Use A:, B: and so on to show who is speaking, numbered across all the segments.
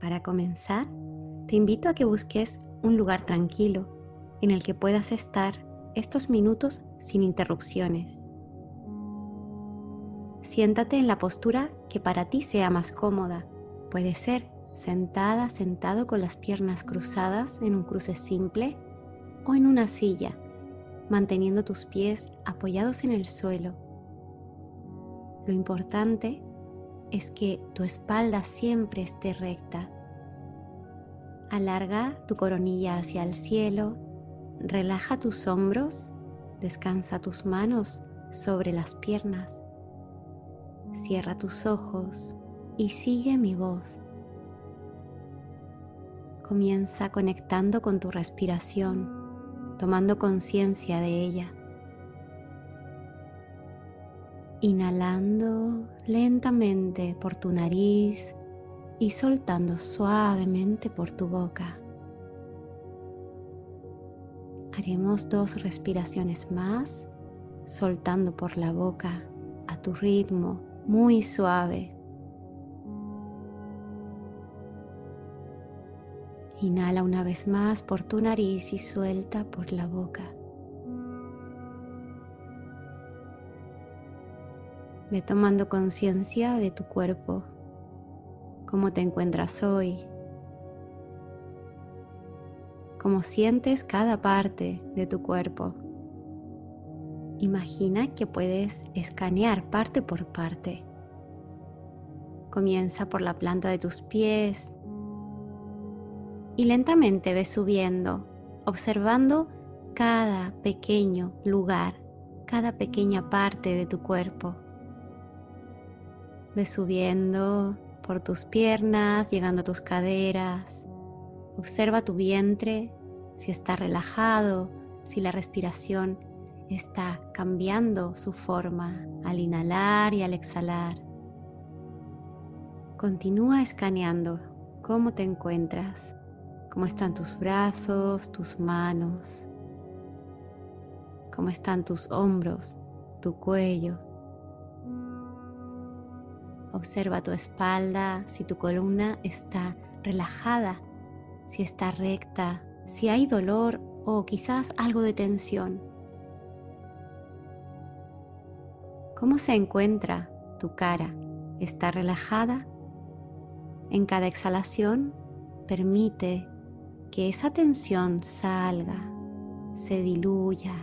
A: Para comenzar, te invito a que busques un lugar tranquilo en el que puedas estar estos minutos sin interrupciones. Siéntate en la postura que para ti sea más cómoda. Puede ser sentada, sentado con las piernas cruzadas en un cruce simple o en una silla, manteniendo tus pies apoyados en el suelo. Lo importante es que tu espalda siempre esté recta. Alarga tu coronilla hacia el cielo, relaja tus hombros, descansa tus manos sobre las piernas. Cierra tus ojos y sigue mi voz. Comienza conectando con tu respiración, tomando conciencia de ella. Inhalando lentamente por tu nariz y soltando suavemente por tu boca. Haremos dos respiraciones más, soltando por la boca a tu ritmo muy suave. Inhala una vez más por tu nariz y suelta por la boca. Ve tomando conciencia de tu cuerpo, cómo te encuentras hoy, cómo sientes cada parte de tu cuerpo. Imagina que puedes escanear parte por parte. Comienza por la planta de tus pies y lentamente ves subiendo, observando cada pequeño lugar, cada pequeña parte de tu cuerpo. Ves subiendo por tus piernas, llegando a tus caderas. Observa tu vientre, si está relajado, si la respiración está cambiando su forma al inhalar y al exhalar. Continúa escaneando cómo te encuentras, cómo están tus brazos, tus manos, cómo están tus hombros, tu cuello. Observa tu espalda, si tu columna está relajada, si está recta, si hay dolor o quizás algo de tensión. ¿Cómo se encuentra tu cara? ¿Está relajada? En cada exhalación permite que esa tensión salga, se diluya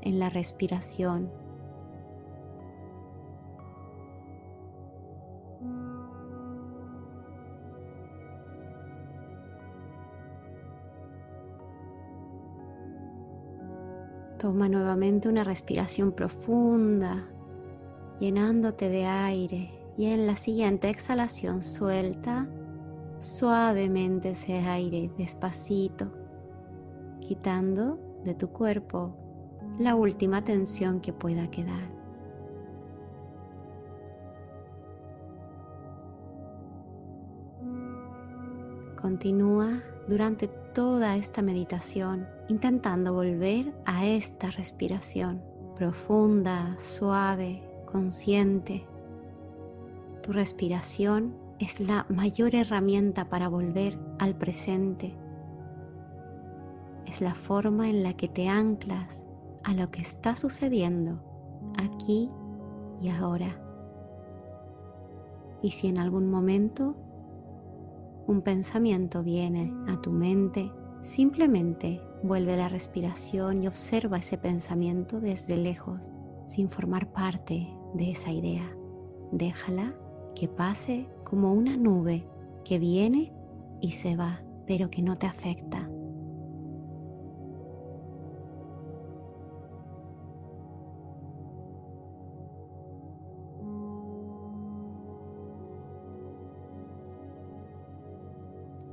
A: en la respiración. Toma nuevamente una respiración profunda, llenándote de aire y en la siguiente exhalación suelta suavemente ese aire despacito, quitando de tu cuerpo la última tensión que pueda quedar. Continúa durante toda esta meditación intentando volver a esta respiración profunda, suave, consciente. Tu respiración es la mayor herramienta para volver al presente. Es la forma en la que te anclas a lo que está sucediendo aquí y ahora. Y si en algún momento un pensamiento viene a tu mente, simplemente vuelve la respiración y observa ese pensamiento desde lejos, sin formar parte de esa idea. Déjala que pase como una nube que viene y se va, pero que no te afecta.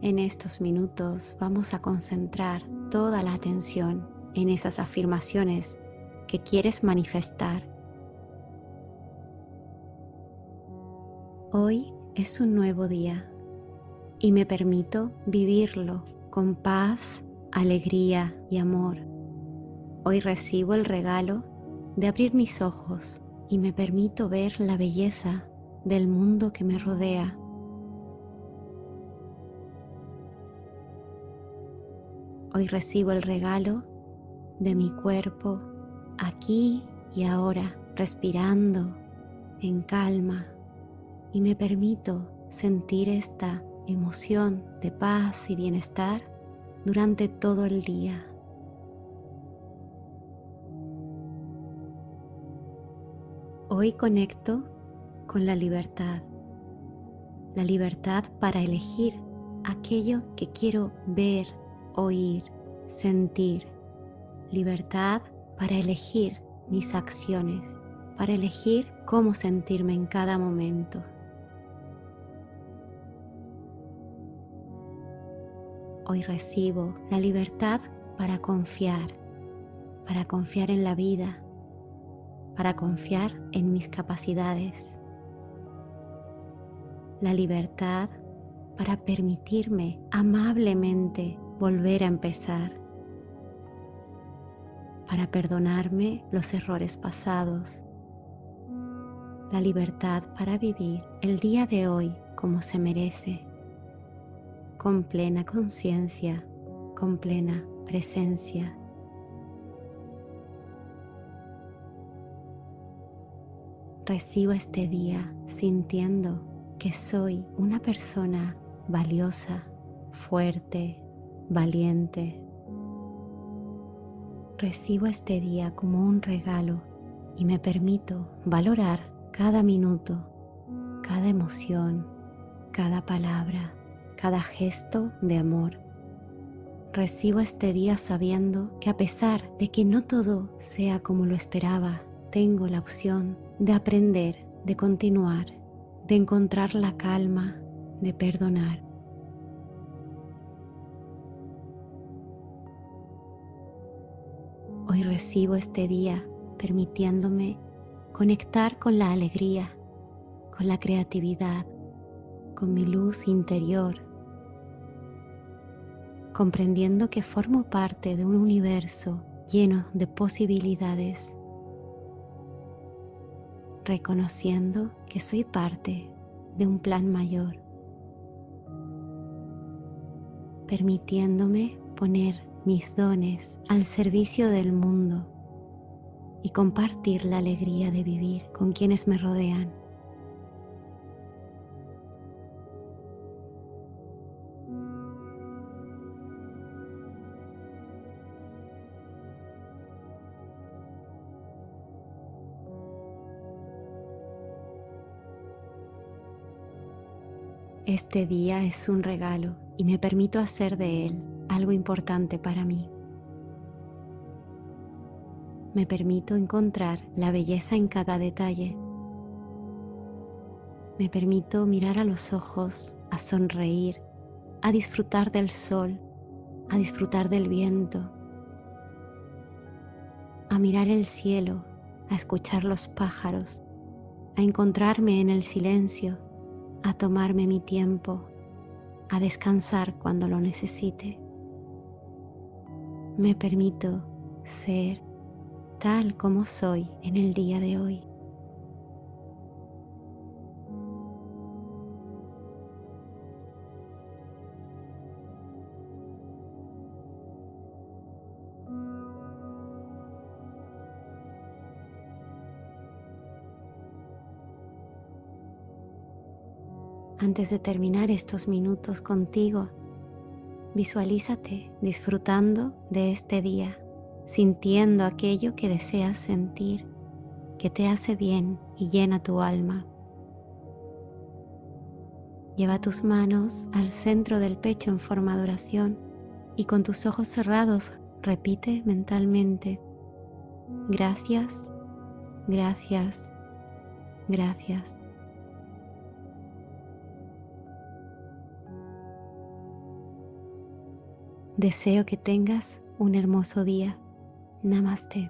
A: En estos minutos vamos a concentrar toda la atención en esas afirmaciones que quieres manifestar. Hoy es un nuevo día y me permito vivirlo con paz, alegría y amor. Hoy recibo el regalo de abrir mis ojos y me permito ver la belleza del mundo que me rodea Hoy recibo el regalo de mi cuerpo aquí y ahora, respirando en calma y me permito sentir esta emoción de paz y bienestar durante todo el día. Hoy conecto con la libertad, la libertad para elegir aquello que quiero ver, oír, sentir, libertad para elegir mis acciones, para elegir cómo sentirme en cada momento. Hoy recibo la libertad para confiar, para confiar en la vida, para confiar en mis capacidades. La libertad para permitirme amablemente volver a empezar, para perdonarme los errores pasados, la libertad para vivir el día de hoy como se merece, con plena conciencia, con plena presencia. Recibo este día sintiendo que soy una persona valiosa, fuerte, valiente. Recibo este día como un regalo y me permito valorar cada minuto, cada emoción, cada palabra, cada gesto de amor. Recibo este día sabiendo que a pesar de que no todo sea como lo esperaba, tengo la opción de aprender, de continuar, de encontrar la calma, de perdonar Hoy recibo este día permitiéndome conectar con la alegría, con la creatividad, con mi luz interior, comprendiendo que formo parte de un universo lleno de posibilidades, reconociendo que soy parte de un plan mayor, permitiéndome poner mis dones al servicio del mundo y compartir la alegría de vivir con quienes me rodean. Este día es un regalo y me permito hacer de él algo importante para mí. Me permito encontrar la belleza en cada detalle. Me permito mirar a los ojos, a sonreír, a disfrutar del sol, a disfrutar del viento, a mirar el cielo, a escuchar los pájaros, a encontrarme en el silencio, a tomarme mi tiempo, a descansar cuando lo necesite me permito ser tal como soy en el día de hoy. Antes de terminar estos minutos contigo, visualízate disfrutando de este día, sintiendo aquello que deseas sentir, que te hace bien y llena tu alma. Lleva tus manos al centro del pecho en forma de oración y con tus ojos cerrados repite mentalmente, gracias, gracias, gracias. Deseo que tengas un hermoso día. Namaste.